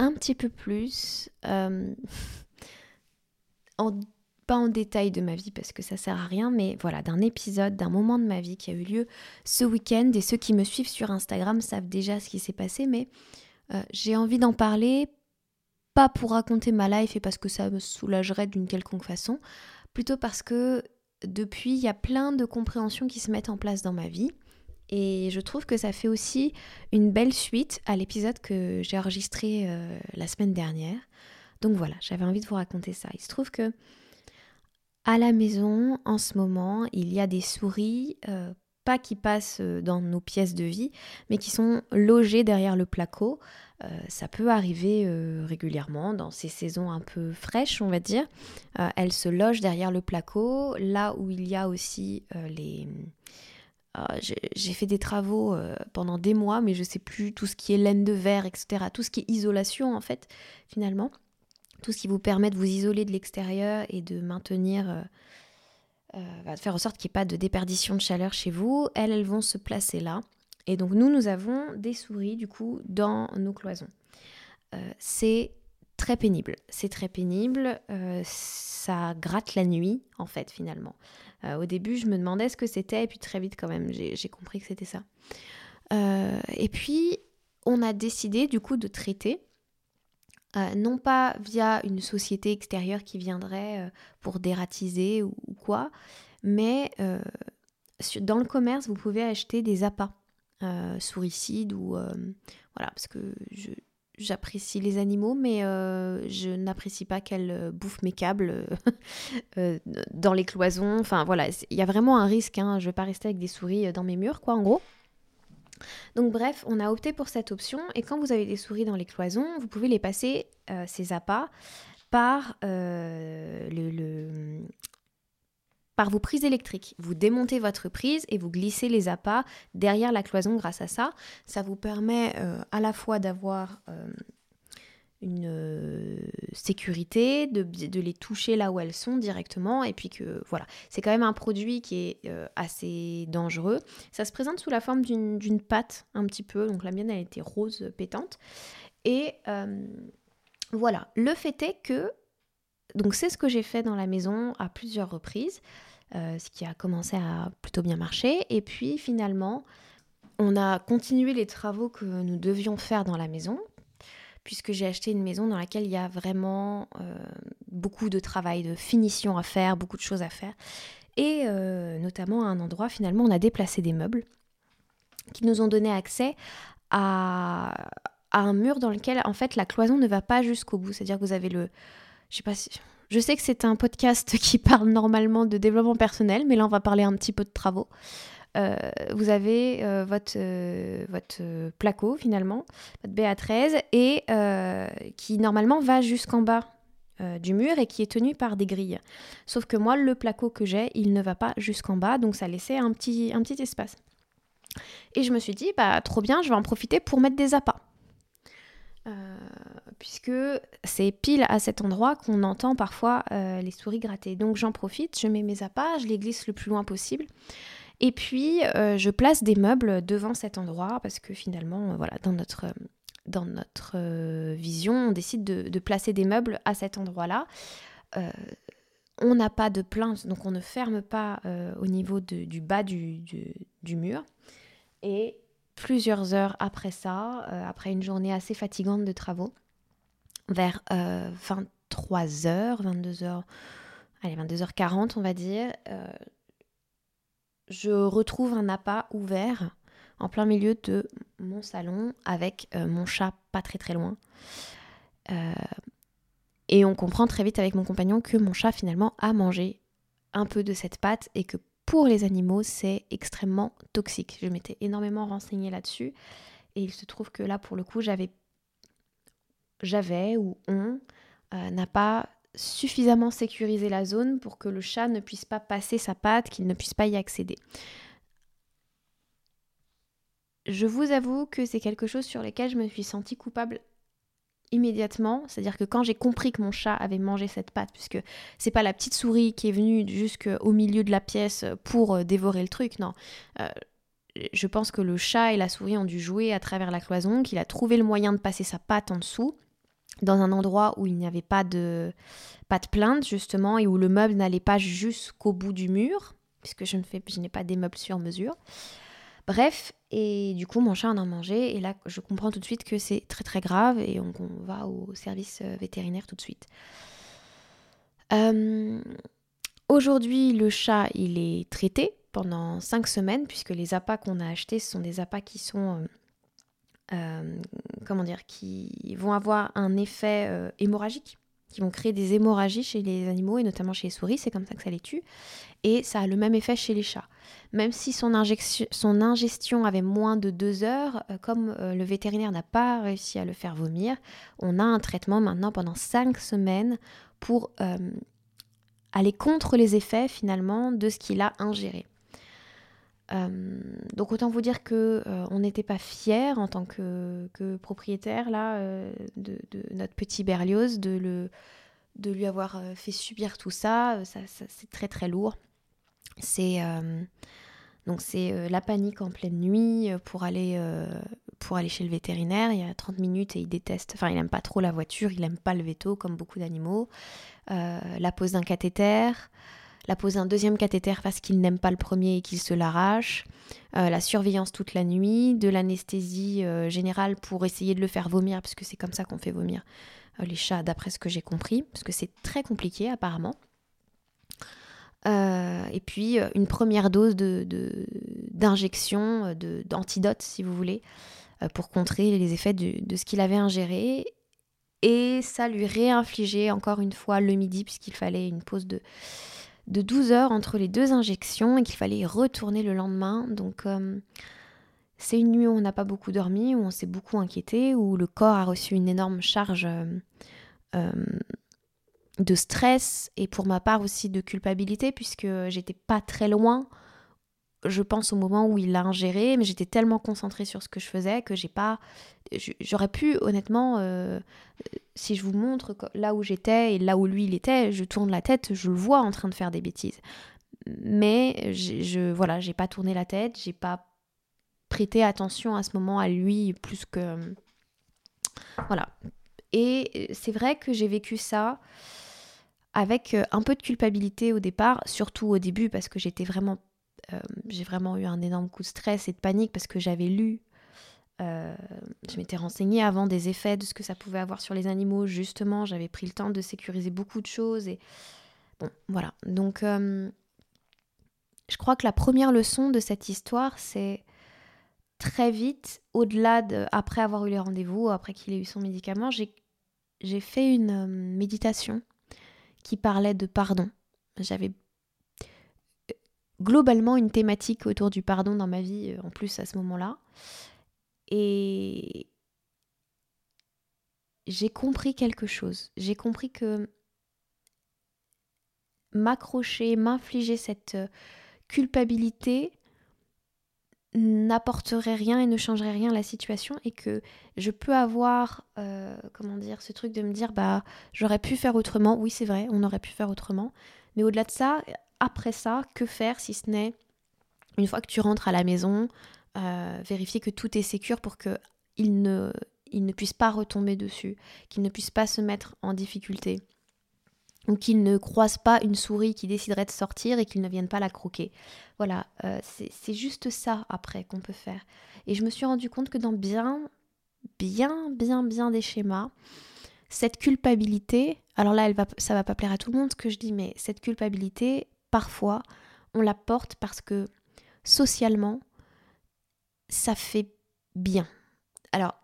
un petit peu plus, euh, pas en détail de ma vie parce que ça sert à rien, mais voilà, d'un épisode, d'un moment de ma vie qui a eu lieu ce week-end. Et ceux qui me suivent sur Instagram savent déjà ce qui s'est passé, mais euh, j'ai envie d'en parler, pas pour raconter ma life et parce que ça me soulagerait d'une quelconque façon, plutôt parce que depuis, il y a plein de compréhensions qui se mettent en place dans ma vie. Et je trouve que ça fait aussi une belle suite à l'épisode que j'ai enregistré euh, la semaine dernière. Donc voilà, j'avais envie de vous raconter ça. Il se trouve que à la maison, en ce moment, il y a des souris, euh, pas qui passent euh, dans nos pièces de vie, mais qui sont logées derrière le placo. ça peut arriver régulièrement dans ces saisons un peu fraîches, on va dire. elles se logent derrière le placo, là où il y a aussi les j'ai fait des travaux euh, pendant des mois, mais je sais plus tout ce qui est laine de verre, etc. Tout ce qui est isolation, en fait, finalement. Tout ce qui vous permet de vous isoler de l'extérieur et de maintenir, euh, euh, de faire en sorte qu'il n'y ait pas de déperdition de chaleur chez vous. Elles, elles vont se placer là. Et donc, nous, nous avons des souris, du coup, dans nos cloisons. c'est très pénible. C'est très pénible. ça gratte la nuit, en fait, finalement. Euh, au début, je me demandais ce que c'était, et puis très vite, quand même, j'ai compris que c'était ça. Euh, et puis, on a décidé, du coup, de traiter, euh, non pas via une société extérieure qui viendrait pour dératiser ou, quoi, mais dans le commerce, vous pouvez acheter des appâts souricides ou voilà parce que je, j'apprécie les animaux, mais euh, je n'apprécie pas qu'elles euh, bouffent mes câbles euh, dans les cloisons. Enfin voilà, il y a vraiment un risque. Hein. Je ne vais pas rester avec des souris dans mes murs, quoi, en gros. Donc bref, on a opté pour cette option. Et quand vous avez des souris dans les cloisons, vous pouvez les passer, ces appâts, par le, par vos prises électriques. Vous démontez votre prise et vous glissez les appâts derrière la cloison grâce à ça. Ça vous permet euh, à la fois d'avoir euh, une euh, sécurité, de, les toucher là où elles sont directement, et puis que voilà, c'est quand même un produit qui est assez dangereux. Ça se présente sous la forme d'une pâte un petit peu, donc la mienne elle était rose pétante. Et voilà, le fait est que donc c'est ce que j'ai fait dans la maison à plusieurs reprises. Euh, ce qui a commencé à plutôt bien marcher. Et puis finalement, on a continué les travaux que nous devions faire dans la maison, puisque j'ai acheté une maison dans laquelle il y a vraiment euh, beaucoup de travail, de finition à faire, beaucoup de choses à faire. Et euh, notamment à un endroit, finalement, on a déplacé des meubles qui nous ont donné accès à, à un mur dans lequel, en fait, la cloison ne va pas jusqu'au bout. C'est-à-dire que vous avez le... Je sais pas si je sais que c'est un podcast qui parle normalement de développement personnel, mais là on va parler un petit peu de travaux. Euh, vous avez euh, votre, euh, placo finalement, votre BA13, et qui normalement va jusqu'en bas du mur et qui est tenu par des grilles. Sauf que moi, le placo que j'ai, il ne va pas jusqu'en bas, donc ça laissait un petit, un petit espace. Et je me suis dit, bah trop bien, je vais en profiter pour mettre des appâts. Euh, puisque c'est pile à cet endroit qu'on entend parfois euh, les souris gratter. Donc j'en profite, je mets mes appâts, je les glisse le plus loin possible. Et puis euh, je place des meubles devant cet endroit parce que finalement, voilà, dans notre, dans notre vision, on décide de, placer des meubles à cet endroit-là. on n'a pas de plainte, donc on ne ferme pas au niveau du bas du, du, du mur. Et plusieurs heures après ça, euh, après une journée assez fatigante de travaux, vers 23h, 22h, allez, 22h40, on va dire, je retrouve un appât ouvert en plein milieu de mon salon avec mon chat pas très très loin. et on comprend très vite avec mon compagnon que mon chat finalement a mangé un peu de cette pâte et que pour les animaux, c'est extrêmement toxique. Je m'étais énormément renseignée là-dessus et il se trouve que là, pour le coup, j'avais, j'avais ou on euh, n'a pas suffisamment sécurisé la zone pour que le chat ne puisse pas passer sa patte, qu'il ne puisse pas y accéder. Je vous avoue que c'est quelque chose sur lequel je me suis sentie coupable immédiatement. C'est-à-dire que quand j'ai compris que mon chat avait mangé cette pâte, puisque c'est pas la petite souris qui est venue jusqu'au milieu de la pièce pour euh, dévorer le truc, non. Euh, je pense que le chat et la souris ont dû jouer à travers la cloison, qu'il a trouvé le moyen de passer sa patte en dessous, dans un endroit où il n'y avait pas de, pas de plainte, justement, et où le meuble n'allait pas jusqu'au bout du mur, puisque je ne fais, je n'ai pas des meubles sur mesure. Bref, et du coup, mon chat en a mangé. Et là, je comprends tout de suite que c'est très très grave. Et on, on va au service euh, vétérinaire tout de suite. Euh, aujourd'hui, le chat, il est traité pendant 5 semaines, puisque les appâts qu'on a achetés, ce sont des appâts qui sont... Euh, comment dire Qui vont avoir un effet hémorragique qui vont créer des hémorragies chez les animaux et notamment chez les souris, c'est comme ça que ça les tue. Et ça a le même effet chez les chats. Même si son, son ingestion avait moins de deux heures, euh, comme euh, le vétérinaire n'a pas réussi à le faire vomir, on a un traitement maintenant pendant cinq semaines pour euh, aller contre les effets finalement de ce qu'il a ingéré. Donc autant vous dire que on n'était pas fiers en tant que, propriétaire là de, notre petit Berlioz de le de lui avoir fait subir tout ça, ça c'est très très lourd. C'est euh, donc c'est euh, la panique en pleine nuit euh, pour aller pour aller chez le vétérinaire. Il y a 30 minutes et il déteste. Enfin, il n'aime pas trop la voiture, il n'aime pas le veto comme beaucoup d'animaux. la pose d'un cathéter, la pose d'un deuxième cathéter parce qu'il n'aime pas le premier et qu'il se l'arrache, la surveillance toute la nuit, de l'anesthésie générale pour essayer de le faire vomir, parce que c'est comme ça qu'on fait vomir les chats, d'après ce que j'ai compris, parce que c'est très compliqué apparemment. Euh, et puis euh, une première dose d'injection, de, d'antidote si vous voulez, euh, pour contrer les effets de, ce qu'il avait ingéré. Et ça lui réinfligeait encore une fois le midi, puisqu'il fallait une pause de, de 12 heures entre les deux injections et qu'il fallait retourner le lendemain. Donc c'est une nuit où on n'a pas beaucoup dormi, où on s'est beaucoup inquiété, où le corps a reçu une énorme charge de stress et pour ma part aussi de culpabilité puisque j'étais pas très loin je pense au moment où il l'a ingéré mais j'étais tellement concentrée sur ce que je faisais que j'ai pas j'aurais pu honnêtement euh, si je vous montre là où j'étais et là où lui il était je tourne la tête je le vois en train de faire des bêtises. Mais je voilà j'ai pas tourné la tête j'ai pas prêté attention à ce moment à lui plus que voilà. Et c'est vrai que j'ai vécu ça avec euh, un peu de culpabilité au départ, surtout au début parce que j'étais vraiment, euh, j'ai vraiment eu un énorme coup de stress et de panique parce que j'avais lu, euh, je m'étais renseignée avant des effets de ce que ça pouvait avoir sur les animaux. Justement, j'avais pris le temps de sécuriser beaucoup de choses et bon, voilà. Donc, je crois que la première leçon de cette histoire, c'est très vite, au-delà de, après avoir eu les rendez-vous, après qu'il ait eu son médicament, j'ai fait une méditation qui parlait de pardon. J'avais euh, globalement une thématique autour du pardon dans ma vie, euh, en plus à ce moment-là. Et j'ai compris quelque chose. J'ai compris que m'accrocher, m'infliger cette euh, culpabilité n'apporterait rien et ne changerait rien à la situation et que je peux avoir euh, comment dire ce truc de me dire bah j'aurais pu faire autrement oui c'est vrai on aurait pu faire autrement mais au-delà de ça après ça que faire si ce n'est une fois que tu rentres à la maison euh, vérifier que tout est sécure pour que il ne il ne puisse pas retomber dessus qu'il ne puisse pas se mettre en difficulté ou qu'il ne croise pas une souris qui déciderait de sortir et qu'il ne vienne pas la croquer. Voilà, euh, c'est juste ça après qu'on peut faire. Et je me suis rendu compte que dans bien, bien, bien, bien des schémas, cette culpabilité, alors là, elle va, ça va pas plaire à tout le monde ce que je dis, mais cette culpabilité, parfois, on la porte parce que socialement, ça fait bien. Alors,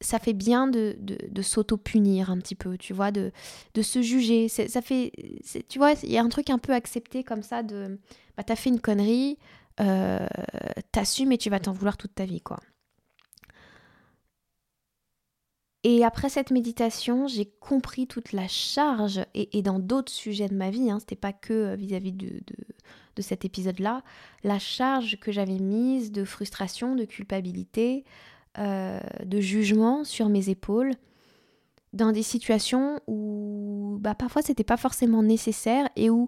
ça fait bien de, de, s'auto-punir un petit peu, tu vois, de, de se juger. Ça fait, tu vois, il y a un truc un peu accepté comme ça de, bah, t'as fait une connerie, euh, t'assumes et tu vas t'en vouloir toute ta vie, quoi. Et après cette méditation, j'ai compris toute la charge, et, dans d'autres sujets de ma vie, hein, c'était pas que euh, vis-à-vis de, cet épisode-là, la charge que j'avais mise de frustration, de culpabilité, euh, de jugement sur mes épaules, dans des situations où bah, parfois c'était pas forcément nécessaire et où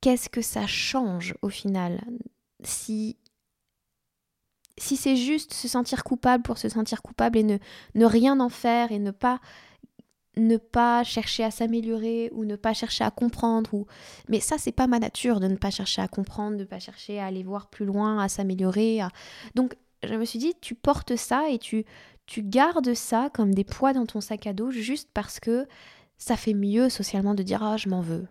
qu'est-ce que ça change au final? Si si c'est juste se sentir coupable pour se sentir coupable et ne, rien en faire et ne pas chercher à s'améliorer ou ne pas chercher à comprendre ou mais ça c'est pas ma nature de ne pas chercher à comprendre de ne pas chercher à aller voir plus loin à s'améliorer donc je me suis dit tu portes ça et tu tu gardes ça comme des poids dans ton sac à dos juste parce que ça fait mieux socialement de dire ah je m'en veux.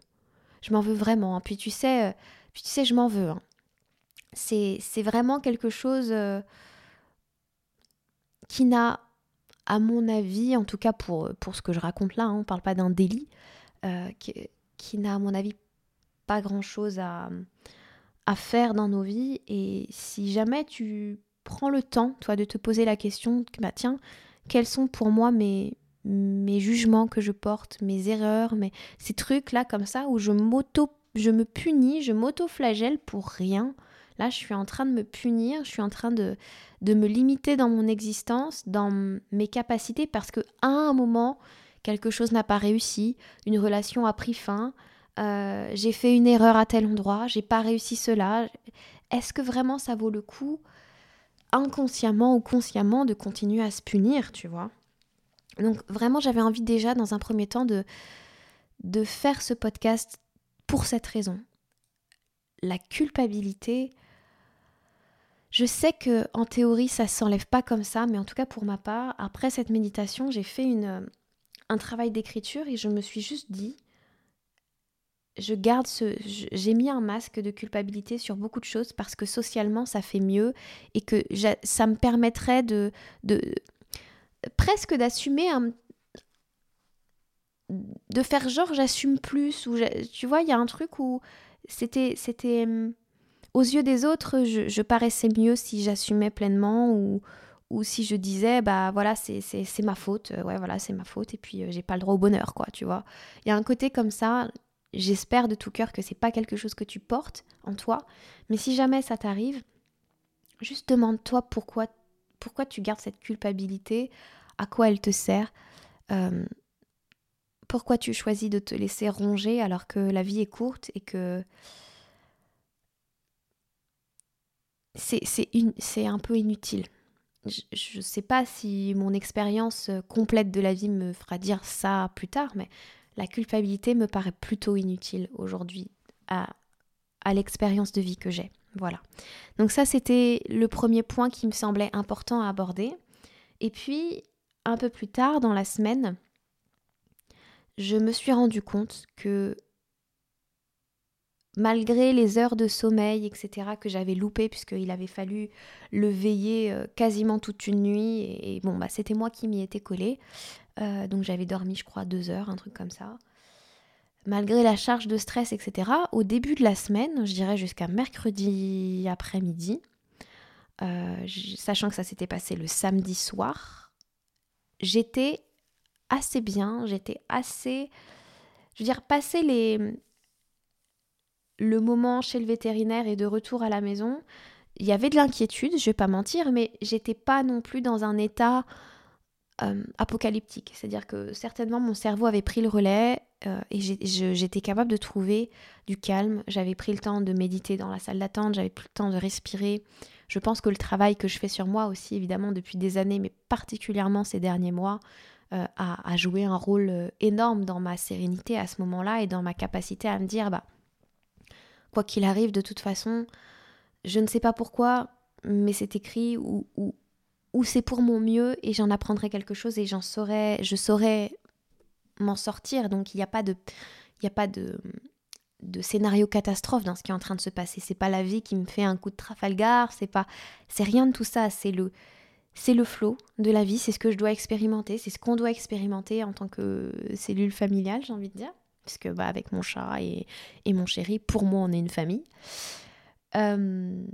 Je m'en veux vraiment puis tu sais euh, puis tu sais je m'en veux hein c'est vraiment quelque chose euh, qui n'a, à mon avis, en tout cas pour, pour ce que je raconte là, hein, on ne parle pas d'un délit, euh, qui, n'a, à mon avis, pas grand-chose à, à faire dans nos vies. Et si jamais tu prends le temps, toi, de te poser la question, bah tiens, quels sont pour moi mes, mes jugements que je porte, mes erreurs, mes, ces trucs-là comme ça, où je je me punis, je m'auto-flagelle pour rien, Là, je suis en train de me punir, je suis en train de, de me limiter dans mon existence, dans mes capacités, parce que à un moment, quelque chose n'a pas réussi, une relation a pris fin, euh, j'ai fait une erreur à tel endroit, j'ai pas réussi cela. Est-ce que vraiment ça vaut le coup, inconsciemment ou consciemment, de continuer à se punir, tu vois? Donc vraiment, j'avais envie déjà, dans un premier temps, de, de faire ce podcast pour cette raison. La culpabilité, je sais que en théorie ça s'enlève pas comme ça, mais en tout cas pour ma part, après cette méditation, j'ai fait une, euh, un travail d'écriture et je me suis juste dit, je garde ce, j'ai mis un masque de culpabilité sur beaucoup de choses parce que socialement ça fait mieux et que ça me permettrait de, de presque d'assumer un, de faire genre j'assume plus ou tu vois il y a un truc où c'était c'était hum, aux yeux des autres, je, paraissais mieux si j'assumais pleinement ou, ou si je disais bah voilà c'est ma faute euh, ouais voilà c'est ma faute et puis euh, j'ai pas le droit au bonheur quoi tu vois. Il y a un côté comme ça j'espère de tout cœur que c'est pas quelque chose que tu portes en toi mais si jamais ça t'arrive juste demande-toi pourquoi pourquoi tu gardes cette culpabilité à quoi elle te sert euh, pourquoi tu choisis de te laisser ronger alors que la vie est courte et que c'est un peu inutile. Je ne sais pas si mon expérience euh, complète de la vie me fera dire ça plus tard, mais la culpabilité me paraît plutôt inutile aujourd'hui à, à l'expérience de vie que j'ai. Voilà. Donc ça, c'était le premier point qui me semblait important à aborder. Et puis, un peu plus tard dans la semaine, je me suis rendu compte que malgré les heures de sommeil, etc., que j'avais loupées, puisqu'il avait fallu le veiller euh, quasiment toute une nuit, et, bon, bah, c'était moi qui m'y étais collée. Euh, donc j'avais dormi, je crois, deux heures, un truc comme ça. Malgré la charge de stress, etc., au début de la semaine, je dirais jusqu'à mercredi après-midi, euh, sachant que ça s'était passé le samedi soir, j'étais assez bien, j'étais assez... Je veux dire, passer les, le moment chez le vétérinaire et de retour à la maison, il y avait de l'inquiétude, je vais pas mentir, mais j'étais pas non plus dans un état euh, apocalyptique. C'est-à-dire que certainement mon cerveau avait pris le relais euh, et j'étais capable de trouver du calme. J'avais pris le temps de méditer dans la salle d'attente, j'avais pris le temps de respirer. Je pense que le travail que je fais sur moi aussi, évidemment, depuis des années, mais particulièrement ces derniers mois, euh, a, a, joué un rôle énorme dans ma sérénité à ce moment-là et dans ma capacité à me dire, bah, quoi qu'il arrive, de toute façon, je ne sais pas pourquoi, mais c'est écrit ou, ou c'est pour mon mieux et j'en apprendrai quelque chose et j'en saurai, je saurai m'en sortir. Donc il n'y a pas de, il a pas de, de scénario catastrophe dans ce qui est en train de se passer. C'est pas la vie qui me fait un coup de Trafalgar, c'est pas, c'est rien de tout ça. C'est le, c'est le flot de la vie, c'est ce que je dois expérimenter, c'est ce qu'on doit expérimenter en tant que cellule familiale, j'ai envie de dire. Parce que bah, avec mon chat et, et mon chéri, pour moi, on est une famille. Euh,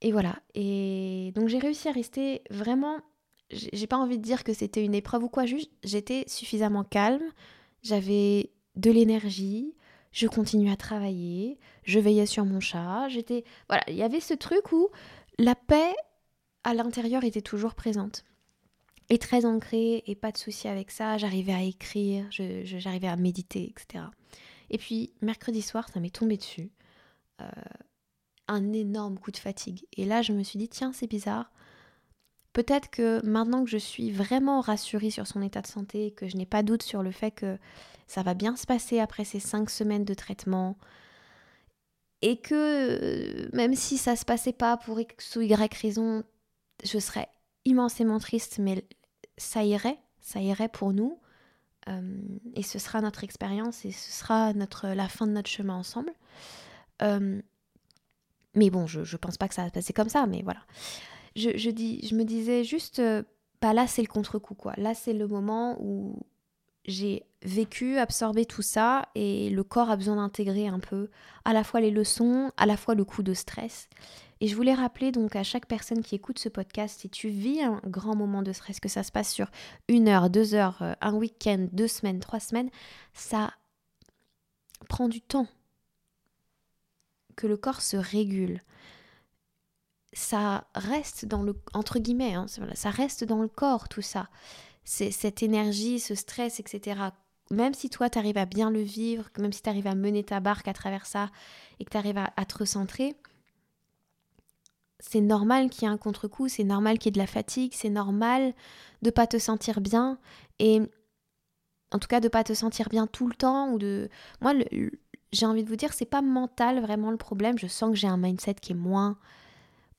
et voilà. Et donc j'ai réussi à rester vraiment. J'ai pas envie de dire que c'était une épreuve ou quoi, juste j'étais suffisamment calme, j'avais de l'énergie, je continuais à travailler, je veillais sur mon chat, j'étais. Voilà, il y avait ce truc où la paix à l'intérieur était toujours présente. Et très ancrée, et pas de souci avec ça, j'arrivais à écrire, j'arrivais à méditer, etc. Et puis, mercredi soir, ça m'est tombé dessus. Euh, un énorme coup de fatigue. Et là, je me suis dit, tiens, c'est bizarre. Peut-être que maintenant que je suis vraiment rassurée sur son état de santé, que je n'ai pas doute sur le fait que ça va bien se passer après ces cinq semaines de traitement, et que euh, même si ça se passait pas pour X ou Y raison, je serais immensément triste, mais ça irait, ça irait pour nous. Euh, et ce sera notre expérience et ce sera notre, la fin de notre chemin ensemble. Euh, mais bon, je, je pense pas que ça va se passer comme ça, mais voilà. Je, je, dis, je me disais juste, euh, bah là c'est le contre-coup quoi. Là c'est le moment où j'ai vécu, absorbé tout ça et le corps a besoin d'intégrer un peu à la fois les leçons, à la fois le coup de stress. Et je voulais rappeler donc à chaque personne qui écoute ce podcast, si tu vis un grand moment de stress, que ça se passe sur une heure, deux heures, euh, un week-end, deux semaines, trois semaines, ça prend du temps que le corps se régule. Ça reste dans le entre guillemets, hein, ça reste dans le corps tout ça. Cette énergie, ce stress, etc. Même si toi tu arrives à bien le vivre, même si tu arrives à mener ta barque à travers ça et que tu arrives à, te recentrer, c'est normal qu'il y ait un contre-coup, c'est normal qu'il y ait de la fatigue, c'est normal de pas te sentir bien et en tout cas de pas te sentir bien tout le temps ou de moi j'ai envie de vous dire, c'est pas mental vraiment le problème. Je sens que j'ai un mindset qui est moins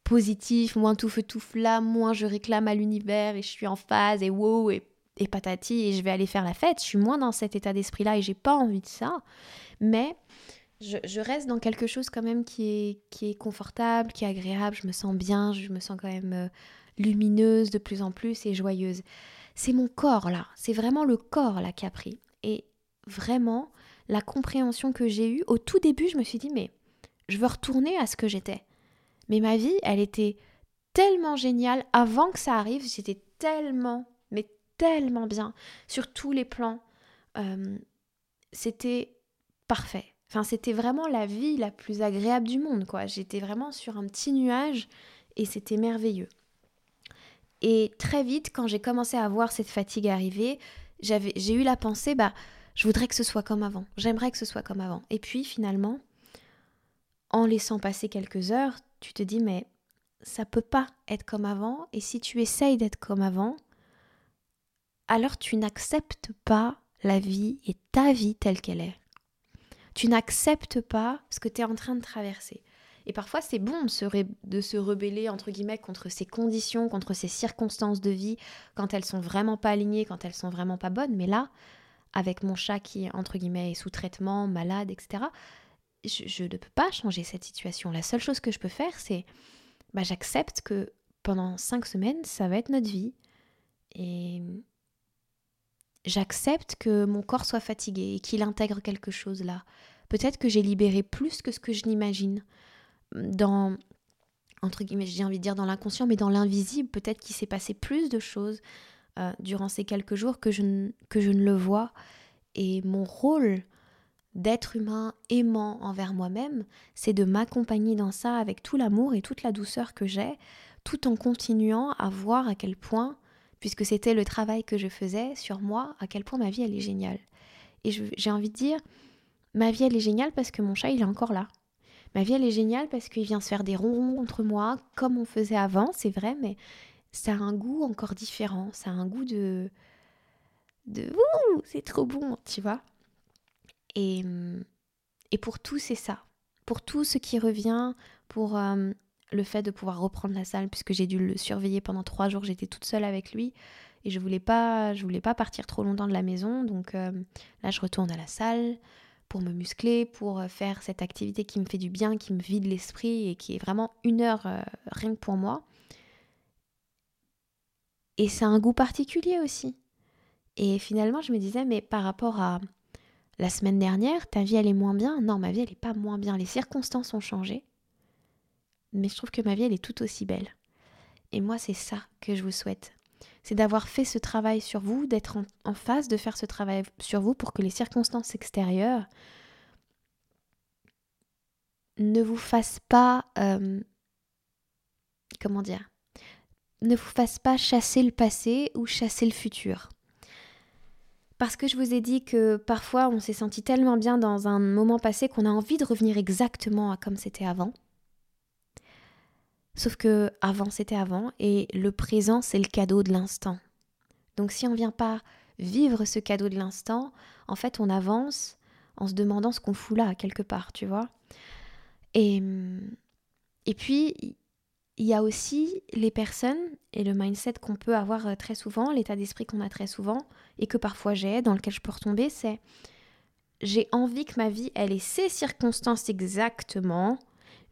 positif, moins tout feu tout flamme, moins je réclame à l'univers et je suis en phase et wow et, et patati et je vais aller faire la fête. Je suis moins dans cet état d'esprit-là et j'ai pas envie de ça. Mais je, reste dans quelque chose quand même qui est, qui est confortable, qui est agréable. Je me sens bien, je me sens quand même euh, lumineuse de plus en plus et joyeuse. C'est mon corps là, c'est vraiment le corps là qui a pris. Et vraiment, la compréhension que j'ai eue. Au tout début, je me suis dit, mais je veux retourner à ce que j'étais. Mais ma vie, elle était tellement géniale. Avant que ça arrive, j'étais tellement, mais tellement bien sur tous les plans. Euh, c'était parfait. Enfin, c'était vraiment la vie la plus agréable du monde, quoi. J'étais vraiment sur un petit nuage et c'était merveilleux. Et très vite, quand j'ai commencé à voir cette fatigue arriver, j'ai eu la pensée, bah, je voudrais que ce soit comme avant. J'aimerais que ce soit comme avant. Et puis finalement, en laissant passer quelques heures, tu te dis mais ça peut pas être comme avant. Et si tu essayes d'être comme avant, alors tu n'acceptes pas la vie et ta vie telle qu'elle est. Tu n'acceptes pas ce que tu es en train de traverser. Et parfois, c'est bon de se, rebeller, entre guillemets, contre ces conditions, contre ces circonstances de vie, quand elles sont vraiment pas alignées, quand elles sont vraiment pas bonnes. Mais là, avec mon chat qui, entre guillemets, est sous traitement, malade, etc., je, ne peux pas changer cette situation. La seule chose que je peux faire, c'est bah, j'accepte que pendant cinq semaines, ça va être notre vie. Et j'accepte que mon corps soit fatigué et qu'il intègre quelque chose là. Peut-être que j'ai libéré plus que ce que je n'imagine. Dans, entre guillemets, j'ai envie de dire dans l'inconscient, mais dans l'invisible, peut-être qu'il s'est passé plus de choses euh, durant ces quelques jours que je, que je ne le vois. Et mon rôle d'être humain aimant envers moi-même, c'est de m'accompagner dans ça avec tout l'amour et toute la douceur que j'ai, tout en continuant à voir à quel point, puisque c'était le travail que je faisais sur moi, à quel point ma vie elle est géniale. Et j'ai envie de dire, ma vie elle est géniale parce que mon chat il est encore là. Ma vie elle est géniale parce qu'il vient se faire des ronrons contre moi, comme on faisait avant, c'est vrai, mais ça a un goût encore différent, ça a un goût de... de... c'est trop bon, tu vois. Et, et pour tout, c'est ça. Pour tout ce qui revient, pour euh, le fait de pouvoir reprendre la salle puisque j'ai dû le surveiller pendant trois jours. J'étais toute seule avec lui et je voulais pas, je voulais pas partir trop longtemps de la maison. Donc euh, là, je retourne à la salle pour me muscler, pour euh, faire cette activité qui me fait du bien, qui me vide l'esprit et qui est vraiment une heure euh, rien que pour moi. Et c'est un goût particulier aussi. Et finalement, je me disais, mais par rapport à la semaine dernière, ta vie elle est moins bien? Non, ma vie elle n'est pas moins bien. Les circonstances ont changé mais je trouve que ma vie, elle est tout aussi belle. Et moi, c'est ça que je vous souhaite. C'est d'avoir fait ce travail sur vous, d'être en, phase de faire ce travail sur vous pour que les circonstances extérieures ne vous fassent pas... Euh, comment dire Ne vous fassent pas chasser le passé ou chasser le futur. Parce que je vous ai dit que parfois on s'est senti tellement bien dans un moment passé qu'on a envie de revenir exactement à comme c'était avant. Sauf que avant c'était avant et le présent c'est le cadeau de l'instant. Donc si on ne vient pas vivre ce cadeau de l'instant, en fait on avance en se demandant ce qu'on fout là quelque part, tu vois. Et, et puis il y a aussi les personnes et le mindset qu'on peut avoir euh, très souvent, l'état d'esprit qu'on a très souvent et que parfois j'ai, dans lequel je peux retomber, c'est j'ai envie que ma vie, elle ait ces circonstances exactement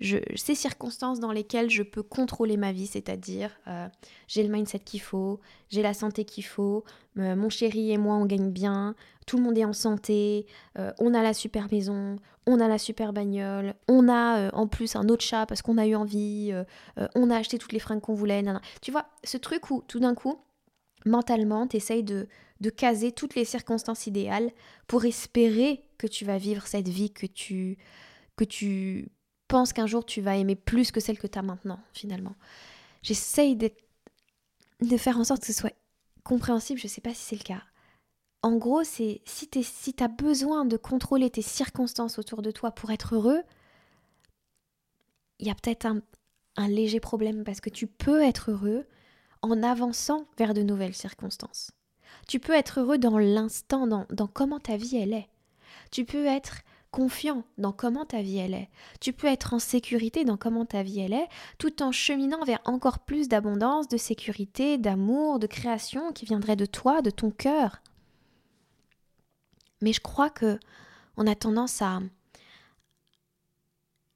ces circonstances dans lesquelles je peux contrôler ma vie, c'est-à-dire euh, j'ai le mindset qu'il faut, j'ai la santé qu'il faut, euh, mon chéri et moi on gagne bien, tout le monde est en santé, euh, on a la super maison, on a la super bagnole, on a en plus un autre chat parce qu'on a eu envie, on a acheté toutes les fringues qu'on voulait. Tu vois, ce truc où tout d'un coup, mentalement, tu essayes de, de caser toutes les circonstances idéales pour espérer que tu vas vivre cette vie que tu que tu pense qu'un jour tu vas aimer plus que celle que tu as maintenant, finalement. J'essaye de faire en sorte que ce soit compréhensible, je ne sais pas si c'est le cas. En gros, c'est si tu si as besoin de contrôler tes circonstances autour de toi pour être heureux, il y a peut-être un, léger problème parce que tu peux être heureux en avançant vers de nouvelles circonstances. Tu peux être heureux dans l'instant, dans, dans comment ta vie elle est. Tu peux être confiant dans comment ta vie elle est. Tu peux être en sécurité dans comment ta vie elle est, tout en cheminant vers encore plus d'abondance, de sécurité, d'amour, de création qui viendrait de toi, de ton cœur. Mais je crois que on a tendance à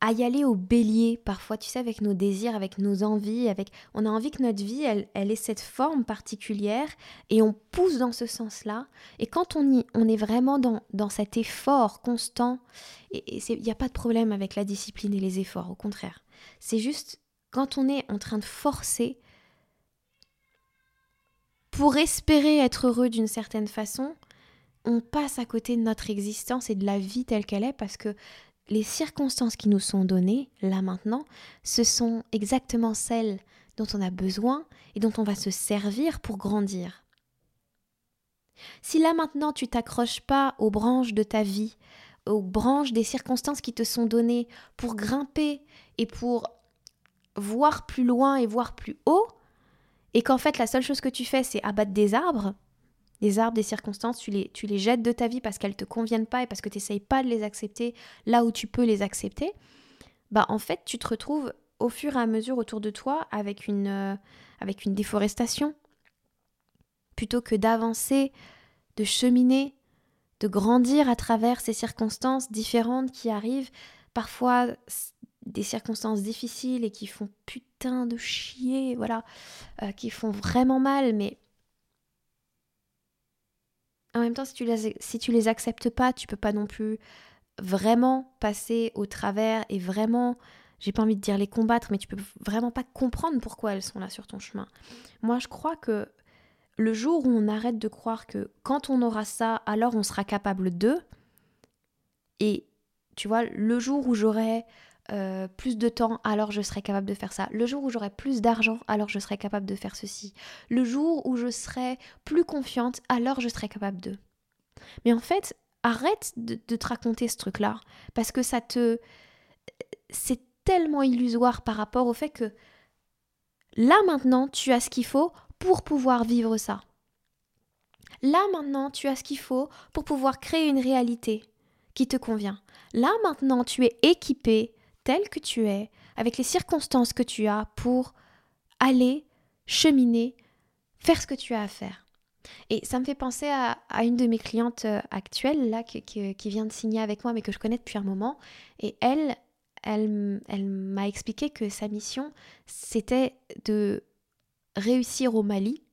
à y aller au bélier parfois, tu sais, avec nos désirs, avec nos envies, avec on a envie que notre vie, elle, elle ait cette forme particulière et on pousse dans ce sens-là. Et quand on, y, on est vraiment dans, dans cet effort constant, et il n'y a pas de problème avec la discipline et les efforts, au contraire. C'est juste quand on est en train de forcer pour espérer être heureux d'une certaine façon, on passe à côté de notre existence et de la vie telle qu'elle est parce que les circonstances qui nous sont données, là maintenant, ce sont exactement celles dont on a besoin et dont on va se servir pour grandir. Si là maintenant tu t'accroches pas aux branches de ta vie, aux branches des circonstances qui te sont données pour grimper et pour voir plus loin et voir plus haut, et qu'en fait la seule chose que tu fais c'est abattre des arbres, des arbres, des circonstances, tu les, tu les jettes de ta vie parce qu'elles te conviennent pas et parce que tu n'essayes pas de les accepter là où tu peux les accepter, bah en fait tu te retrouves au fur et à mesure autour de toi avec une, euh, avec une déforestation. Plutôt que d'avancer, de cheminer, de grandir à travers ces circonstances différentes qui arrivent, parfois des circonstances difficiles et qui font putain de chier, voilà, euh, qui font vraiment mal, mais en même temps, si tu les, si tu les acceptes pas, tu peux pas non plus vraiment passer au travers et vraiment, j'ai pas envie de dire les combattre, mais tu peux vraiment pas comprendre pourquoi elles sont là sur ton chemin. Moi, je crois que le jour où on arrête de croire que quand on aura ça, alors on sera capable de, et tu vois, le jour où j'aurai euh, plus de temps, alors je serai capable de faire ça. Le jour où j'aurai plus d'argent, alors je serai capable de faire ceci. Le jour où je serai plus confiante, alors je serai capable de. Mais en fait, arrête de, de te raconter ce truc-là, parce que ça te... C'est tellement illusoire par rapport au fait que là maintenant, tu as ce qu'il faut pour pouvoir vivre ça. Là maintenant, tu as ce qu'il faut pour pouvoir créer une réalité qui te convient. Là maintenant, tu es équipé tel que tu es, avec les circonstances que tu as pour aller cheminer, faire ce que tu as à faire. Et ça me fait penser à, une de mes clientes euh, actuelles, là, qui, vient de signer avec moi, mais que je connais depuis un moment. Et elle, elle, elle m'a expliqué que sa mission, c'était de réussir au Mali,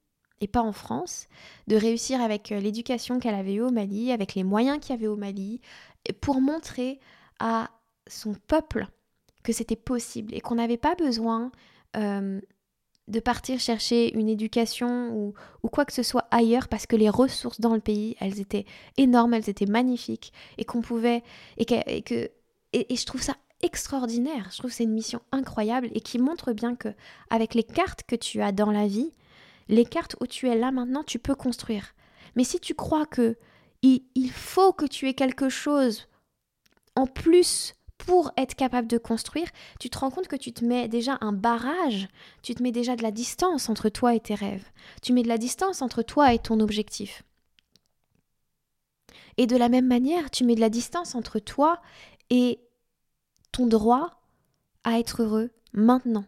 et pas en France, de réussir avec euh, l'éducation qu'elle avait eue au Mali, avec les moyens qu'il y avait au Mali, pour montrer à son peuple que c'était possible et qu'on n'avait pas besoin euh, de partir chercher une éducation ou, ou, quoi que ce soit ailleurs parce que les ressources dans le pays, elles étaient énormes, elles étaient magnifiques et qu'on pouvait... Et que, et, que et, je trouve ça extraordinaire, je trouve que c'est une mission incroyable et qui montre bien que avec les cartes que tu as dans la vie, les cartes où tu es là maintenant, tu peux construire. Mais si tu crois que il, il faut que tu aies quelque chose en plus pour être capable de construire, tu te rends compte que tu te mets déjà un barrage, tu te mets déjà de la distance entre toi et tes rêves, tu mets de la distance entre toi et ton objectif. Et de la même manière, tu mets de la distance entre toi et ton droit à être heureux maintenant,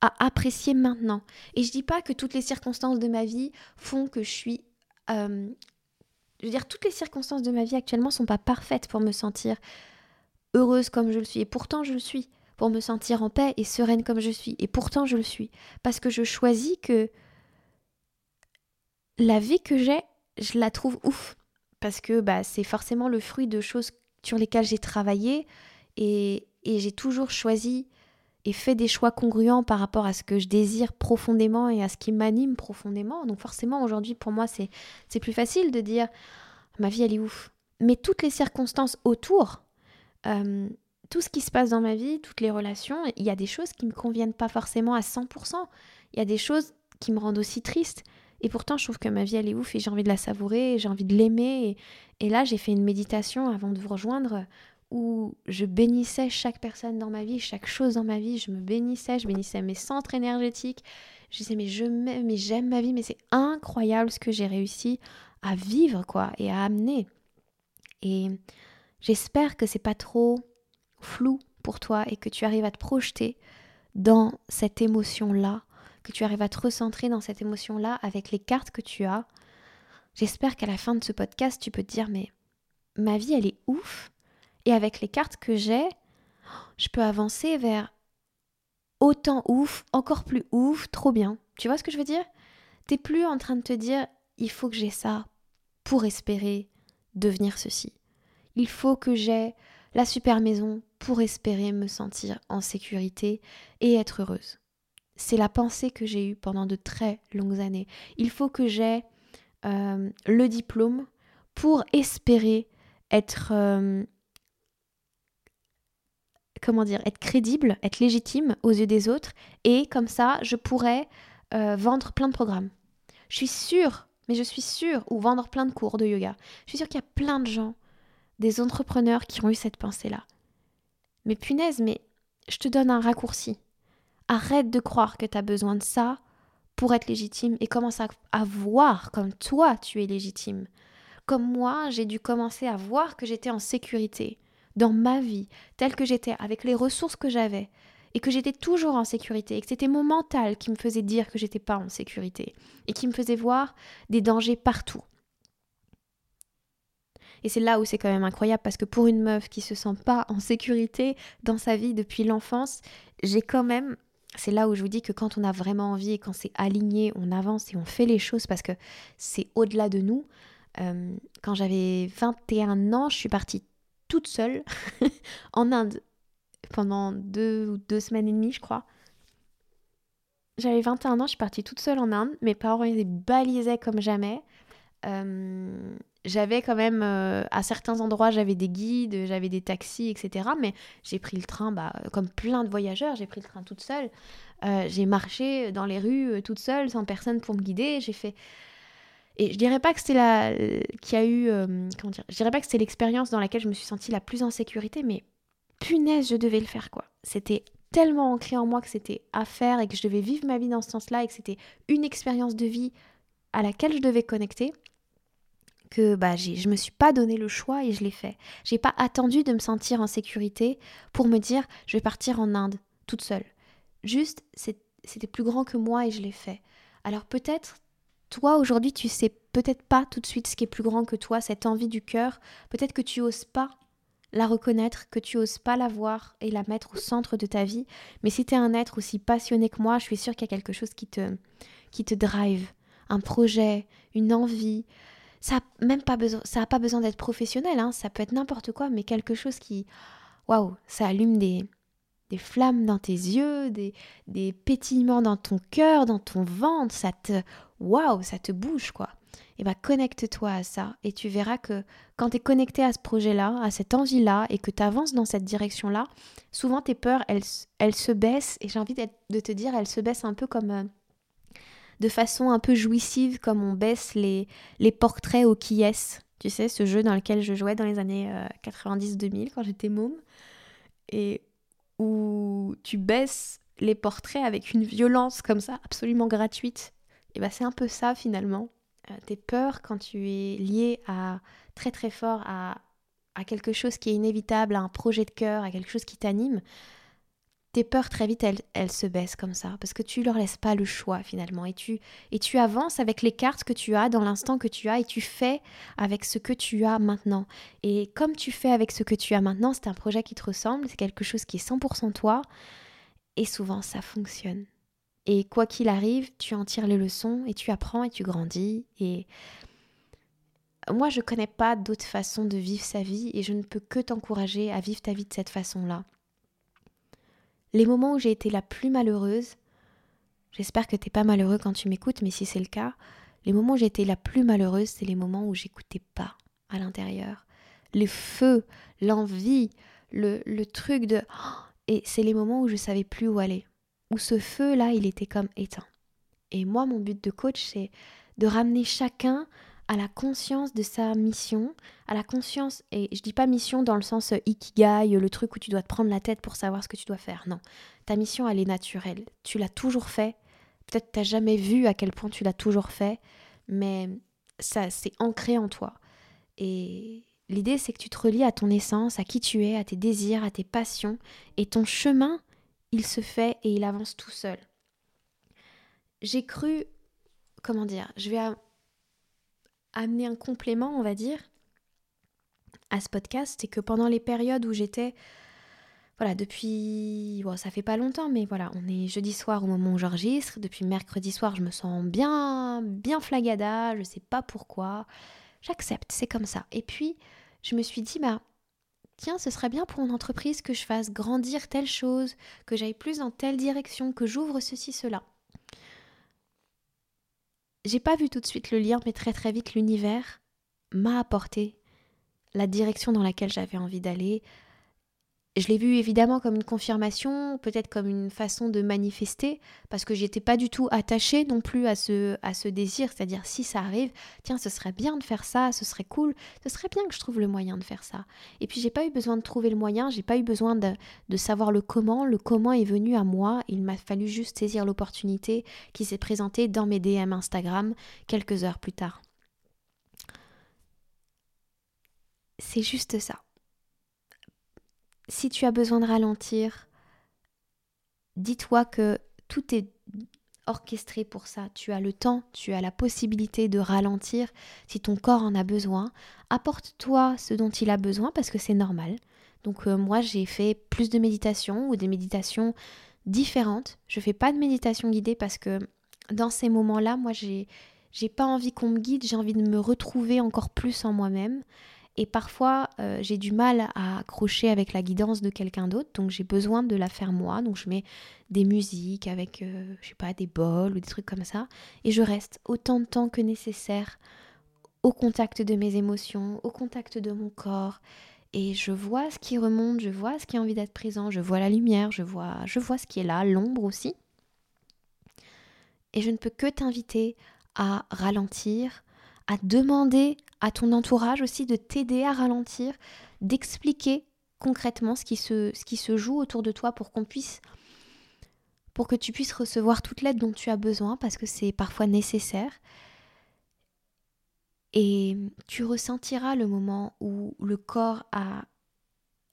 à apprécier maintenant. Et je dis pas que toutes les circonstances de ma vie font que je suis euh, je veux dire, toutes les circonstances de ma vie actuellement sont pas parfaites pour me sentir heureuse comme je le suis. Et pourtant, je le suis. Pour me sentir en paix et sereine comme je suis. Et pourtant, je le suis. Parce que je choisis que la vie que j'ai, je la trouve ouf. Parce que bah, c'est forcément le fruit de choses sur lesquelles j'ai travaillé. Et, et j'ai toujours choisi et fait des choix congruents par rapport à ce que je désire profondément et à ce qui m'anime profondément. Donc forcément, aujourd'hui, pour moi, c'est plus facile de dire ma vie, elle est ouf. Mais toutes les circonstances autour, tout ce qui se passe dans ma vie, toutes les relations, il y a des choses qui ne me conviennent pas forcément à 100%. Il y a des choses qui me rendent aussi triste. Et pourtant, je trouve que ma vie, elle est ouf et j'ai envie de la savourer, j'ai envie de l'aimer. Et, et, là, j'ai fait une méditation avant de vous rejoindre où je bénissais chaque personne dans ma vie, chaque chose dans ma vie, je me bénissais, je bénissais mes centres énergétiques. Je disais mais je m'aime, mais j'aime ma vie, mais c'est incroyable ce que j'ai réussi à vivre quoi et à amener. Et j'espère que c'est pas trop flou pour toi et que tu arrives à te projeter dans cette émotion-là, que tu arrives à te recentrer dans cette émotion-là avec les cartes que tu as. J'espère qu'à la fin de ce podcast, tu peux te dire mais ma vie elle est ouf et avec les cartes que j'ai, je peux avancer vers autant ouf, encore plus ouf, trop bien. Tu vois ce que je veux dire? T'es plus en train de te dire il faut que j'ai ça pour espérer devenir ceci. Il faut que j'ai la super maison pour espérer me sentir en sécurité et être heureuse. C'est la pensée que j'ai eue pendant de très longues années. Il faut que j'ai euh, le diplôme pour espérer être euh, comment dire, être crédible, être légitime aux yeux des autres, et comme ça, je pourrais euh, vendre plein de programmes. Je suis sûre, mais je suis sûre, ou vendre plein de cours de yoga. Je suis sûre qu'il y a plein de gens, des entrepreneurs qui ont eu cette pensée-là. Mais punaise, mais je te donne un raccourci. Arrête de croire que tu as besoin de ça pour être légitime et commence à, voir comme toi tu es légitime. Comme moi, j'ai dû commencer à voir que j'étais en sécurité dans ma vie, telle que j'étais, avec les ressources que j'avais, et que j'étais toujours en sécurité, et que c'était mon mental qui me faisait dire que j'étais pas en sécurité, et qui me faisait voir des dangers partout. Et c'est là où c'est quand même incroyable parce que pour une meuf qui se sent pas en sécurité dans sa vie depuis l'enfance, j'ai quand même c'est là où je vous dis que quand on a vraiment envie et quand c'est aligné, on avance et on fait les choses parce que c'est au-delà de nous. Euh, quand j'avais 21 ans, je suis partie toute seule en Inde pendant deux ou deux semaines et demie, je crois. J'avais 21 ans, je suis partie toute seule en Inde. Mes parents ils balisaient comme jamais. Euh, j'avais quand même, euh, à certains endroits, j'avais des guides, j'avais des taxis, etc. Mais j'ai pris le train, bah, comme plein de voyageurs, j'ai pris le train toute seule. Euh, j'ai marché dans les rues toute seule, sans personne pour me guider. J'ai fait et je dirais pas que c'était la qui a eu euh, comment dire, je dirais pas que c'était l'expérience dans laquelle je me suis sentie la plus en sécurité, mais punaise, je devais le faire quoi. C'était tellement ancré en moi que c'était à faire et que je devais vivre ma vie dans ce sens-là et que c'était une expérience de vie à laquelle je devais connecter que bah je me suis pas donné le choix et je l'ai fait. J'ai pas attendu de me sentir en sécurité pour me dire je vais partir en Inde toute seule. Juste, c'était plus grand que moi et je l'ai fait. Alors peut-être, toi aujourd'hui, tu sais peut-être pas tout de suite ce qui est plus grand que toi, cette envie du cœur. Peut-être que tu oses pas la reconnaître, que tu oses pas la voir et la mettre au centre de ta vie. Mais si tu es un être aussi passionné que moi, je suis sûre qu'il y a quelque chose qui te, qui te drive, un projet, une envie. Ça n'a même pas besoin, ça a pas besoin d'être professionnel, hein. ça peut être n'importe quoi, mais quelque chose qui, waouh, ça allume des, des flammes dans tes yeux, des, des pétillements dans ton cœur, dans ton ventre, ça te, waouh, ça te bouge quoi. Et eh bien connecte-toi à ça et tu verras que quand tu es connecté à ce projet-là, à cette envie-là et que tu avances dans cette direction-là, souvent tes peurs, elles, elles se baissent et j'ai envie de te dire, elles se baissent un peu comme euh, de façon un peu jouissive comme on baisse les, les portraits au qui tu sais, ce jeu dans lequel je jouais dans les années 90-2000 euh, quand j'étais môme et où tu baisses les portraits avec une violence comme ça, absolument gratuite. Et bien c'est un peu ça finalement. Euh, tes peurs quand tu es lié à très très fort à, à quelque chose qui est inévitable, à un projet de cœur, à quelque chose qui t'anime, tes peurs très vite elles, elles, se baissent comme ça parce que tu leur laisses pas le choix finalement et tu et tu avances avec les cartes que tu as dans l'instant que tu as et tu fais avec ce que tu as maintenant. Et comme tu fais avec ce que tu as maintenant c'est un projet qui te ressemble c'est quelque chose qui est 100% toi et souvent ça fonctionne. Et quoi qu'il arrive tu en tires les leçons et tu apprends et tu grandis et moi je connais pas d'autre façon de vivre sa vie et je ne peux que t'encourager à vivre ta vie de cette façon là les moments où j'ai été la plus malheureuse, j'espère que t'es pas malheureux quand tu m'écoutes, mais si c'est le cas, les moments où j'ai été la plus malheureuse, c'est les moments où j'écoutais pas à l'intérieur. Les feux, l'envie, le, le truc de... Et c'est les moments où je savais plus où aller. Où ce feu-là, il était comme éteint. Et moi, mon but de coach, c'est de ramener chacun à la conscience de sa mission, à la conscience, et je dis pas mission dans le sens euh, ikigai, le truc où tu dois te prendre la tête pour savoir ce que tu dois faire, non. Ta mission, elle est naturelle. Tu l'as toujours fait. Peut-être t'as jamais vu à quel point tu l'as toujours fait, mais ça, c'est ancré en toi. Et l'idée, c'est que tu te relis à ton essence, à qui tu es, à tes désirs, à tes passions, et ton chemin, il se fait et il avance tout seul. J'ai cru, comment dire, je vais amener un complément, on va dire, à ce podcast, c'est que pendant les périodes où j'étais, voilà, depuis, bon, ça fait pas longtemps, mais voilà, on est jeudi soir au moment où j'enregistre. Depuis mercredi soir, je me sens bien, bien flagada, je sais pas pourquoi. J'accepte, c'est comme ça. Et puis, je me suis dit, bah, tiens, ce serait bien pour mon entreprise que je fasse grandir telle chose, que j'aille plus dans telle direction, que j'ouvre ceci, cela. J'ai pas vu tout de suite le lien, mais très très vite l'univers m'a apporté la direction dans laquelle j'avais envie d'aller, je l'ai vu évidemment comme une confirmation, peut-être comme une façon de manifester, parce que j'étais pas du tout attachée non plus à ce, à ce désir, c'est-à-dire si ça arrive, tiens, ce serait bien de faire ça, ce serait cool, ce serait bien que je trouve le moyen de faire ça. Et puis j'ai pas eu besoin de trouver le moyen, j'ai pas eu besoin de, de savoir le comment, le comment est venu à moi, il m'a fallu juste saisir l'opportunité qui s'est présentée dans mes DM Instagram quelques heures plus tard. C'est juste ça si tu as besoin de ralentir, dis-toi que tout est orchestré pour ça. Tu as le temps, tu as la possibilité de ralentir si ton corps en a besoin. Apporte-toi ce dont il a besoin parce que c'est normal. Donc euh, moi j'ai fait plus de méditation ou des méditations différentes. Je fais pas de méditation guidée parce que dans ces moments-là, moi j'ai j'ai pas envie qu'on me guide, j'ai envie de me retrouver encore plus en moi-même. Et parfois, euh, j'ai du mal à accrocher avec la guidance de quelqu'un d'autre, donc j'ai besoin de la faire moi. Donc je mets des musiques avec, euh, je sais pas, des bols ou des trucs comme ça, et je reste autant de temps que nécessaire au contact de mes émotions, au contact de mon corps, et je vois ce qui remonte, je vois ce qui a envie d'être présent, je vois la lumière, je vois, je vois ce qui est là, l'ombre aussi. Et je ne peux que t'inviter à ralentir, à demander à ton entourage aussi de t'aider à ralentir, d'expliquer concrètement ce qui, se, joue autour de toi pour qu'on puisse pour que tu puisses recevoir toute l'aide dont tu as besoin parce que c'est parfois nécessaire. Et tu ressentiras le moment où le corps a,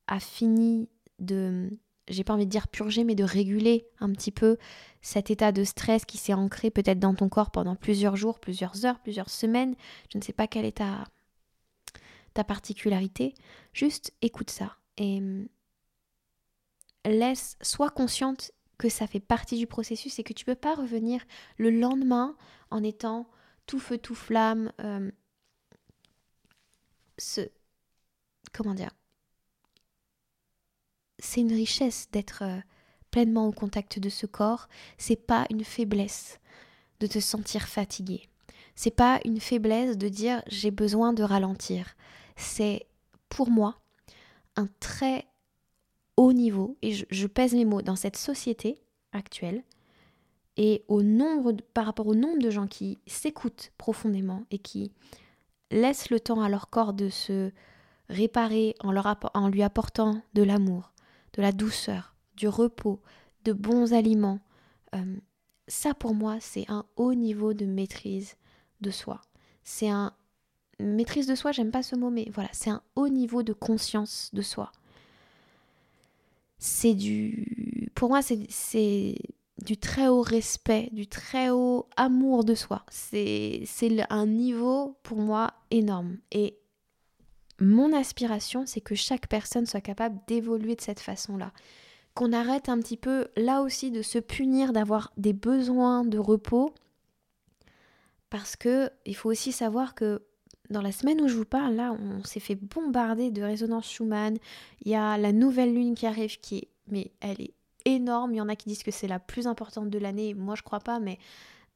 a fini de j'ai pas envie de dire purger, mais de réguler un petit peu cet état de stress qui s'est ancré peut-être dans ton corps pendant plusieurs jours, plusieurs heures, plusieurs semaines. Je ne sais pas quelle est ta, particularité. Juste écoute ça et hum, laisse, sois consciente que ça fait partie du processus et que tu peux pas revenir le lendemain en étant tout feu, tout flamme. Hum, ce, comment dire c'est une richesse d'être euh, pleinement au contact de ce corps, c'est pas une faiblesse de te sentir fatigué. C'est pas une faiblesse de dire j'ai besoin de ralentir. C'est pour moi un très haut niveau et je, pèse mes mots dans cette société actuelle et au nombre par rapport au nombre de gens qui s'écoutent profondément et qui laissent le temps à leur corps de se réparer en, lui apportant de l'amour, de la douceur, du repos, de bons aliments. Euh, ça pour moi, c'est un haut niveau de maîtrise de soi. C'est un maîtrise de soi, j'aime pas ce mot, mais voilà, c'est un haut niveau de conscience de soi. C'est du, pour moi, c'est du très haut respect, du très haut amour de soi. C'est un niveau pour moi énorme. Et mon aspiration, c'est que chaque personne soit capable d'évoluer de cette façon-là. Qu'on arrête un petit peu, là aussi, de se punir d'avoir des besoins de repos. Parce que il faut aussi savoir que dans la semaine où je vous parle, là, on s'est fait bombarder de résonance Schumann. Il y a la nouvelle lune qui arrive, qui est, mais elle est énorme. Il y en a qui disent que c'est la plus importante de l'année. Moi, je crois pas, mais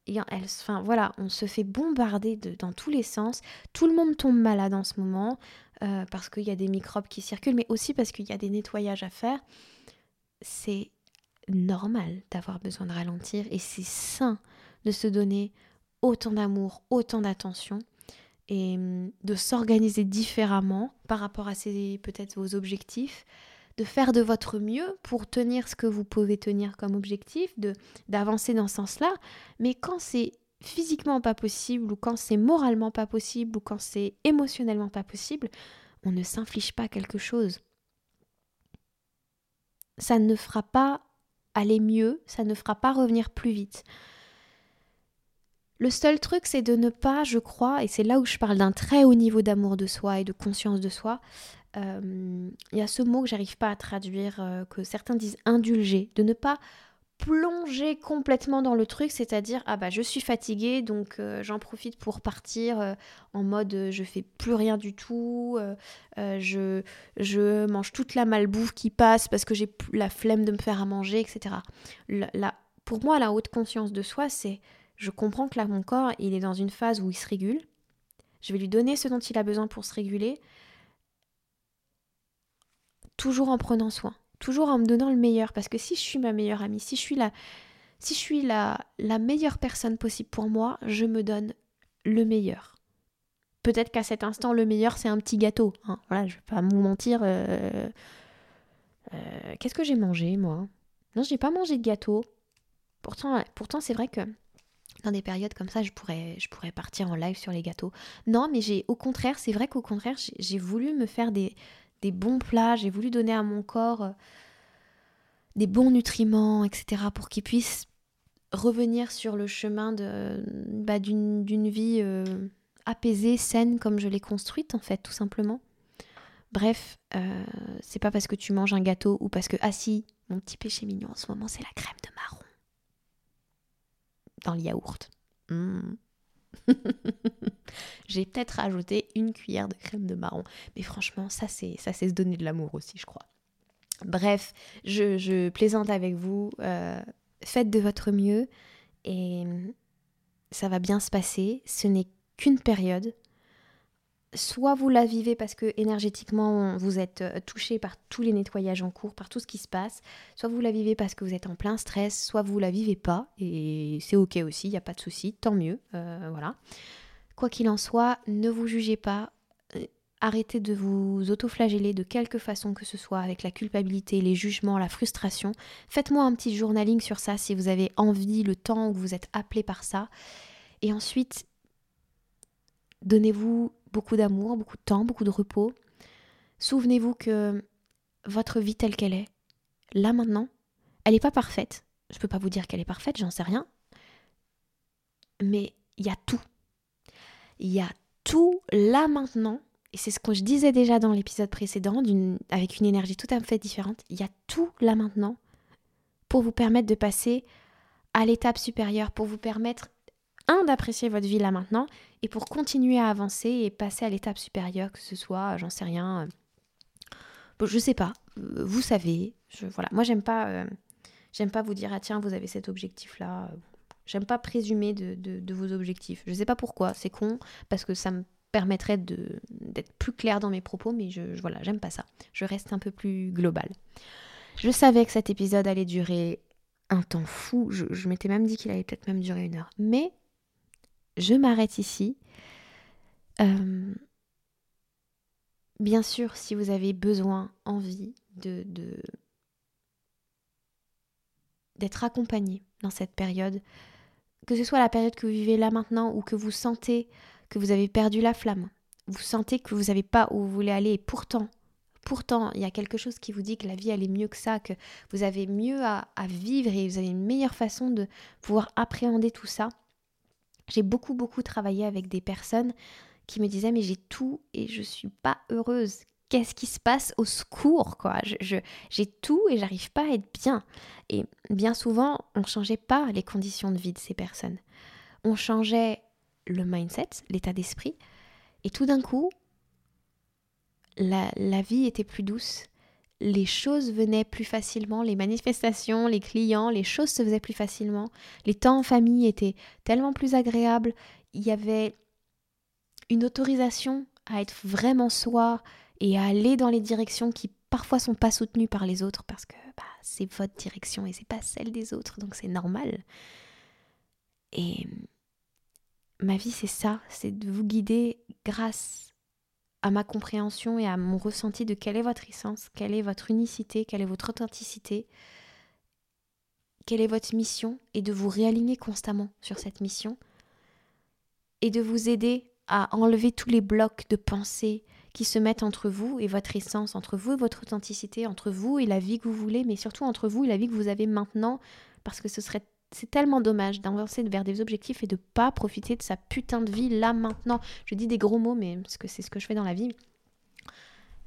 elle, enfin voilà, on se fait bombarder de, dans tous les sens. Tout le monde tombe malade en ce moment. Euh, parce qu'il y a des microbes qui circulent, mais aussi parce qu'il y a des nettoyages à faire. C'est normal d'avoir besoin de ralentir et c'est sain de se donner autant d'amour, autant d'attention et hum, de s'organiser différemment par rapport à peut-être vos objectifs, de faire de votre mieux pour tenir ce que vous pouvez tenir comme objectif, de d'avancer dans ce sens-là, mais quand c'est physiquement pas possible ou quand c'est moralement pas possible ou quand c'est émotionnellement pas possible, on ne s'inflige pas quelque chose. Ça ne fera pas aller mieux, ça ne fera pas revenir plus vite. Le seul truc, c'est de ne pas, je crois, et c'est là où je parle d'un très haut niveau d'amour de soi et de conscience de soi, euh, il y a ce mot que j'arrive pas à traduire, euh, que certains disent indulger, de ne pas plonger complètement dans le truc, c'est-à-dire ah bah je suis fatiguée donc euh, j'en profite pour partir euh, en mode euh, je fais plus rien du tout, je, je mange toute la malbouffe qui passe parce que j'ai la flemme de me faire à manger, etc. La, pour moi la haute conscience de soi c'est je comprends que là mon corps il est dans une phase où il se régule, je vais lui donner ce dont il a besoin pour se réguler, toujours en prenant soin toujours en me donnant le meilleur. Parce que si je suis ma meilleure amie, si je suis la, si je suis la, meilleure personne possible pour moi, je me donne le meilleur. Peut-être qu'à cet instant, le meilleur, c'est un petit gâteau. Hein. Voilà, je vais pas vous mentir. Euh, euh, qu'est-ce que j'ai mangé, moi? Non, j'ai pas mangé de gâteau. Pourtant, pourtant c'est vrai que dans des périodes comme ça, je pourrais, je pourrais partir en live sur les gâteaux. Non, mais j'ai, au contraire, c'est vrai qu'au contraire, j'ai voulu me faire des, des bons plats, j'ai voulu donner à mon corps euh, des bons nutriments, etc., pour qu'il puisse revenir sur le chemin bah, d'une, vie euh, apaisée, saine, comme je l'ai construite, en fait, tout simplement. Bref, euh, c'est pas parce que tu manges un gâteau ou parce que, ah si, mon petit péché mignon en ce moment, c'est la crème de marron. Dans le yaourt. Mmh. J'ai peut-être rajouté une cuillère de crème de marron. Mais franchement, ça c'est ça c'est se donner de l'amour aussi, je crois. Bref, je, plaisante avec vous. Euh, faites de votre mieux et ça va bien se passer. Ce n'est qu'une période soit vous la vivez parce que énergétiquement vous êtes euh, touché par tous les nettoyages en cours, par tout ce qui se passe, soit vous la vivez parce que vous êtes en plein stress, soit vous la vivez pas et c'est ok aussi, il n'y a pas de souci, tant mieux, euh, voilà. Quoi qu'il en soit, ne vous jugez pas, euh, arrêtez de vous autoflageller de quelque façon que ce soit avec la culpabilité, les jugements, la frustration. Faites-moi un petit journaling sur ça si vous avez envie, le temps où vous êtes appelé par ça. Et ensuite, donnez-vous beaucoup d'amour, beaucoup de temps, beaucoup de repos. Souvenez-vous que votre vie telle qu'elle est, là maintenant, elle n'est pas parfaite. Je ne peux pas vous dire qu'elle est parfaite, j'en sais rien. Mais il y a tout. Il y a tout là maintenant. Et c'est ce que je disais déjà dans l'épisode précédent, avec une énergie tout à fait différente. Il y a tout là maintenant pour vous permettre de passer à l'étape supérieure, pour vous permettre, un, d'apprécier votre vie là maintenant, et pour continuer à avancer et passer à l'étape supérieure, que ce soit, j'en sais rien, euh, je sais pas, euh, vous savez, je, voilà, moi j'aime pas, euh, j'aime pas vous dire, ah tiens, vous avez cet objectif-là, j'aime pas présumer de, vos objectifs, je sais pas pourquoi, c'est con, parce que ça me permettrait d'être plus clair dans mes propos, mais je, je voilà, j'aime pas ça, je reste un peu plus global. Je savais que cet épisode allait durer un temps fou. Je, m'étais même dit qu'il allait peut-être même durer une heure. Mais je m'arrête ici. Euh, bien sûr, si vous avez besoin, envie de, d'être accompagné dans cette période, que ce soit la période que vous vivez là maintenant ou que vous sentez que vous avez perdu la flamme, vous sentez que vous n'avez pas où vous voulez aller et pourtant pourtant il y a quelque chose qui vous dit que la vie elle est mieux que ça, que vous avez mieux à, vivre et vous avez une meilleure façon de pouvoir appréhender tout ça. J'ai beaucoup beaucoup travaillé avec des personnes qui me disaient mais j'ai tout et je suis pas heureuse. Qu'est-ce qui se passe au secours quoi? Je, J'ai tout et j'arrive pas à être bien. Et bien souvent, on changeait pas les conditions de vie de ces personnes. On changeait le mindset, l'état d'esprit. Et tout d'un coup, la, vie était plus douce, les choses venaient plus facilement, les manifestations, les clients, les choses se faisaient plus facilement, les temps en famille étaient tellement plus agréables, il y avait une autorisation à être vraiment soi et à aller dans les directions qui parfois sont pas soutenues par les autres parce que bah, c'est votre direction et c'est pas celle des autres, donc c'est normal. Et ma vie c'est ça, c'est de vous guider grâce à ma compréhension et à mon ressenti de quelle est votre essence, quelle est votre unicité, quelle est votre authenticité, quelle est votre mission, et de vous réaligner constamment sur cette mission, et de vous aider à enlever tous les blocs de pensée qui se mettent entre vous et votre essence, entre vous et votre authenticité, entre vous et la vie que vous voulez, mais surtout entre vous et la vie que vous avez maintenant, parce que ce serait c'est tellement dommage d'avancer vers des objectifs et de pas profiter de sa putain de vie là maintenant. Je dis des gros mots, mais parce que c'est ce que je fais dans la vie.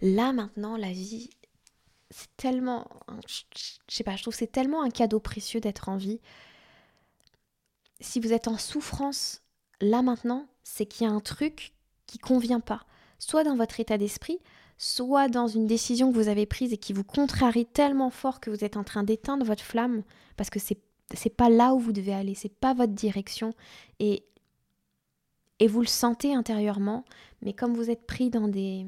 Là maintenant, la vie, c'est tellement, je sais pas, je trouve c'est tellement un cadeau précieux d'être en vie. Si vous êtes en souffrance là maintenant, c'est qu'il y a un truc qui convient pas, soit dans votre état d'esprit, soit dans une décision que vous avez prise et qui vous contrarie tellement fort que vous êtes en train d'éteindre votre flamme parce que c'est c'est pas là où vous devez aller, c'est pas votre direction et et vous le sentez intérieurement, mais comme vous êtes pris dans des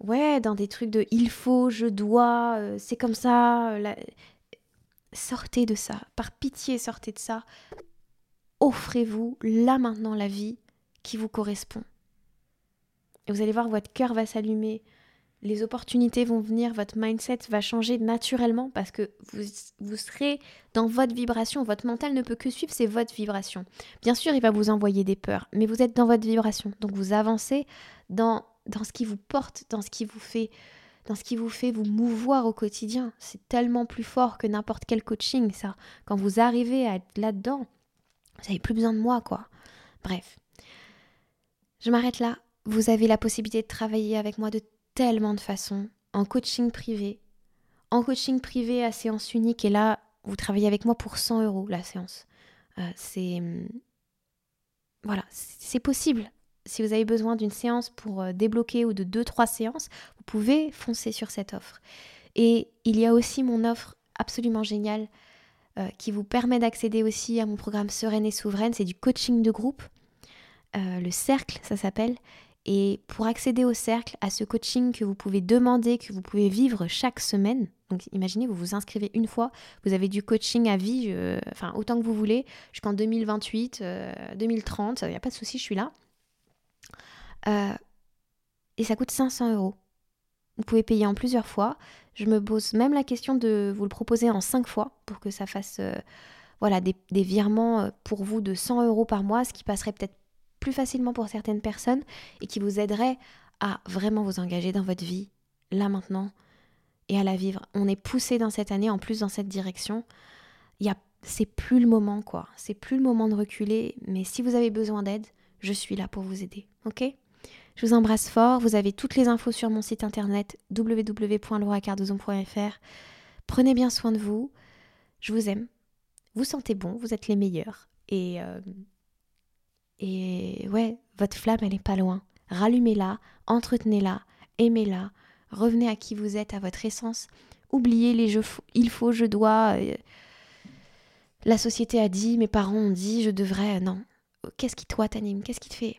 ouais, dans des trucs de il faut, je dois, euh, c'est comme ça, euh, sortez de ça, par pitié, sortez de ça. Offrez-vous là maintenant la vie qui vous correspond. Et vous allez voir, votre cœur va s'allumer, les opportunités vont venir, votre mindset va changer naturellement parce que vous, serez dans votre vibration. Votre mental ne peut que suivre, c'est votre vibration. Bien sûr, il va vous envoyer des peurs, mais vous êtes dans votre vibration. Donc vous avancez dans, dans ce qui vous porte, dans ce qui vous fait dans ce qui vous fait vous mouvoir au quotidien. C'est tellement plus fort que n'importe quel coaching, ça. Quand vous arrivez à être là-dedans, vous n'avez plus besoin de moi, quoi. Bref. Je m'arrête là. Vous avez la possibilité de travailler avec moi de tellement de façons, en coaching privé, en coaching privé à séance unique, et là, vous travaillez avec moi pour 100 euros la séance. Euh, c'est. Hum, voilà, c'est possible. Si vous avez besoin d'une séance pour euh, débloquer ou de 2-3 séances, vous pouvez foncer sur cette offre. Et il y a aussi mon offre absolument géniale euh, qui vous permet d'accéder aussi à mon programme Sereine et Souveraine. C'est du coaching de groupe. le cercle, ça s'appelle. Et pour accéder au cercle, à ce coaching que vous pouvez demander, que vous pouvez vivre chaque semaine, donc imaginez, vous vous inscrivez une fois, vous avez du coaching à vie, euh, enfin autant que vous voulez, jusqu'en 2028, 2030, il n'y a pas de souci, je suis là. Euh, et ça coûte 500 euros. Vous pouvez payer en plusieurs fois. Je me pose même la question de vous le proposer en 5 fois pour que ça fasse euh, voilà, des, des, virements pour vous de 100 euros par mois, ce qui passerait peut-être plus facilement pour certaines personnes et qui vous aiderait à vraiment vous engager dans votre vie, là maintenant, et à la vivre. On est poussé dans cette année, en plus dans cette direction. Il y c'est plus le moment, quoi. C'est plus le moment de reculer. Mais si vous avez besoin d'aide, je suis là pour vous aider. Ok? Je vous embrasse fort. Vous avez toutes les infos sur mon site internet www.lauracardozon.fr. Prenez bien soin de vous. Je vous aime. Vous sentez bon. Vous êtes les meilleurs. Et euh, et ouais, votre flamme, elle est pas loin. Rallumez-la, entretenez-la, aimez-la, revenez à qui vous êtes, à votre essence. Oubliez les jeux, il faut, je dois. Euh, la société a dit, mes parents ont dit, je devrais. Non. Qu'est-ce qui toi t'anime? Qu'est-ce qui te fait?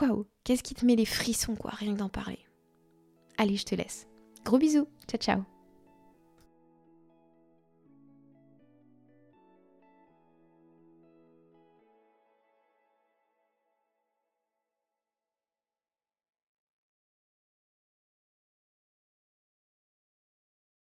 Waouh Qu'est-ce qui te met les frissons, quoi, rien que d'en parler Allez, je te laisse. Gros bisous. Ciao, ciao.